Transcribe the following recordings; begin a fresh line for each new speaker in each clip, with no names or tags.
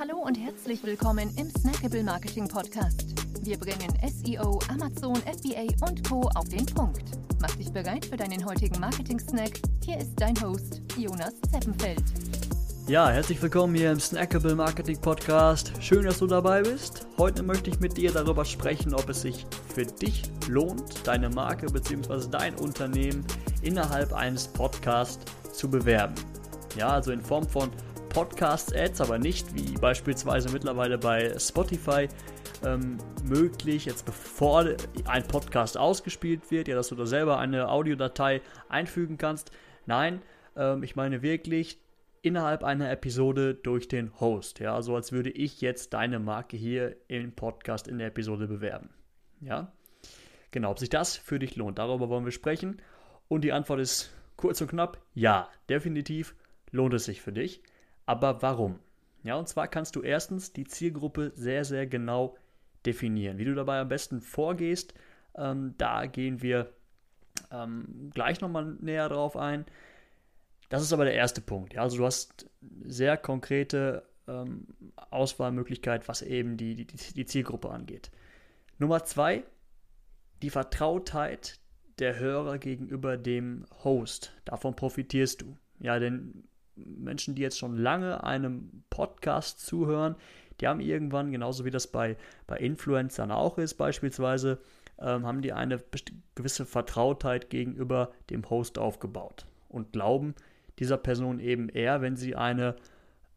Hallo und herzlich willkommen im Snackable Marketing Podcast. Wir bringen SEO, Amazon, FBA und Co. auf den Punkt. Mach dich bereit für deinen heutigen Marketing-Snack. Hier ist dein Host, Jonas Zeppenfeld.
Ja, herzlich willkommen hier im Snackable Marketing Podcast. Schön, dass du dabei bist. Heute möchte ich mit dir darüber sprechen, ob es sich für dich lohnt, deine Marke bzw. dein Unternehmen innerhalb eines Podcasts zu bewerben. Ja, also in Form von Podcast-Ads, aber nicht wie beispielsweise mittlerweile bei Spotify ähm, möglich, jetzt bevor ein Podcast ausgespielt wird, ja, dass du da selber eine Audiodatei einfügen kannst. Nein, ähm, ich meine wirklich innerhalb einer Episode durch den Host. Ja, so als würde ich jetzt deine Marke hier im Podcast in der Episode bewerben. Ja, genau, ob sich das für dich lohnt, darüber wollen wir sprechen. Und die Antwort ist kurz und knapp: Ja, definitiv lohnt es sich für dich. Aber warum? Ja, und zwar kannst du erstens die Zielgruppe sehr, sehr genau definieren. Wie du dabei am besten vorgehst, ähm, da gehen wir ähm, gleich nochmal näher drauf ein. Das ist aber der erste Punkt. Ja, also du hast sehr konkrete ähm, Auswahlmöglichkeit, was eben die, die, die Zielgruppe angeht. Nummer zwei, die Vertrautheit der Hörer gegenüber dem Host. Davon profitierst du. Ja, denn Menschen, die jetzt schon lange einem Podcast zuhören, die haben irgendwann, genauso wie das bei, bei Influencern auch ist, beispielsweise, ähm, haben die eine gewisse Vertrautheit gegenüber dem Host aufgebaut und glauben dieser Person eben eher, wenn sie eine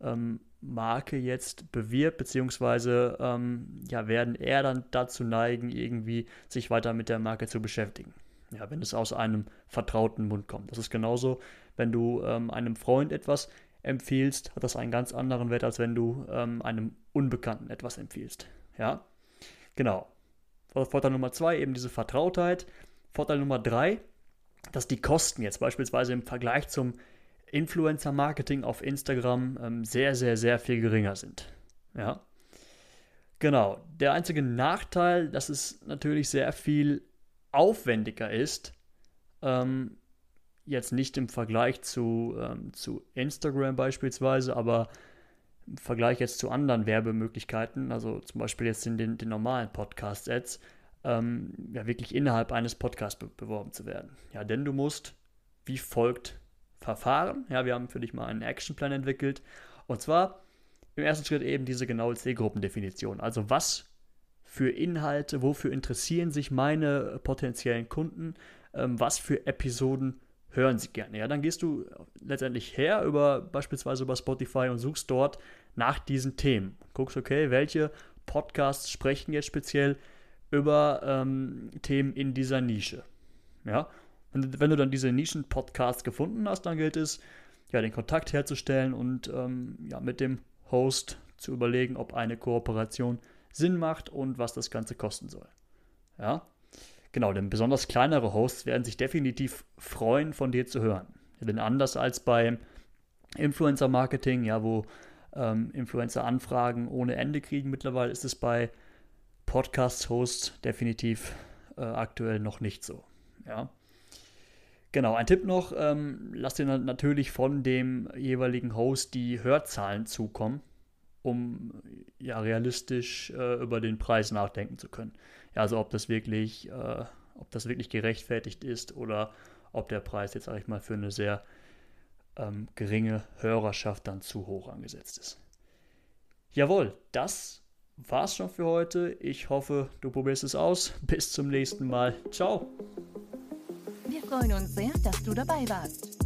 ähm, Marke jetzt bewirbt, beziehungsweise ähm, ja, werden eher dann dazu neigen, irgendwie sich weiter mit der Marke zu beschäftigen. Ja, wenn es aus einem vertrauten Mund kommt. Das ist genauso, wenn du ähm, einem Freund etwas empfiehlst, hat das einen ganz anderen Wert, als wenn du ähm, einem Unbekannten etwas empfiehlst. Ja, genau. Vorteil Nummer zwei, eben diese Vertrautheit. Vorteil Nummer drei, dass die Kosten jetzt beispielsweise im Vergleich zum Influencer-Marketing auf Instagram ähm, sehr, sehr, sehr viel geringer sind. Ja. Genau. Der einzige Nachteil, dass es natürlich sehr viel aufwendiger ist, ähm, jetzt nicht im Vergleich zu, ähm, zu Instagram beispielsweise, aber im Vergleich jetzt zu anderen Werbemöglichkeiten, also zum Beispiel jetzt in den, den normalen Podcast-Ads, ähm, ja wirklich innerhalb eines Podcasts be beworben zu werden. Ja, denn du musst wie folgt verfahren. Ja, wir haben für dich mal einen Actionplan entwickelt. Und zwar im ersten Schritt eben diese genaue Zielgruppendefinition. Also was für Inhalte, wofür interessieren sich meine potenziellen Kunden, ähm, was für Episoden hören sie gerne. Ja, dann gehst du letztendlich her über beispielsweise über Spotify und suchst dort nach diesen Themen. Guckst, okay, welche Podcasts sprechen jetzt speziell über ähm, Themen in dieser Nische. Ja, und wenn du dann diese Nischen-Podcasts gefunden hast, dann gilt es, ja, den Kontakt herzustellen und ähm, ja, mit dem Host zu überlegen, ob eine Kooperation Sinn macht und was das Ganze kosten soll. Ja, genau, denn besonders kleinere Hosts werden sich definitiv freuen, von dir zu hören. Denn anders als beim Influencer-Marketing, ja, wo ähm, Influencer Anfragen ohne Ende kriegen mittlerweile, ist es bei Podcast-Hosts definitiv äh, aktuell noch nicht so. Ja. Genau, ein Tipp noch, ähm, lass dir natürlich von dem jeweiligen Host die Hörzahlen zukommen um ja realistisch äh, über den Preis nachdenken zu können. Ja, also ob das wirklich, äh, ob das wirklich gerechtfertigt ist oder ob der Preis jetzt, sage ich mal, für eine sehr ähm, geringe Hörerschaft dann zu hoch angesetzt ist. Jawohl, das war's schon für heute. Ich hoffe, du probierst es aus. Bis zum nächsten Mal. Ciao.
Wir freuen uns sehr, dass du dabei warst.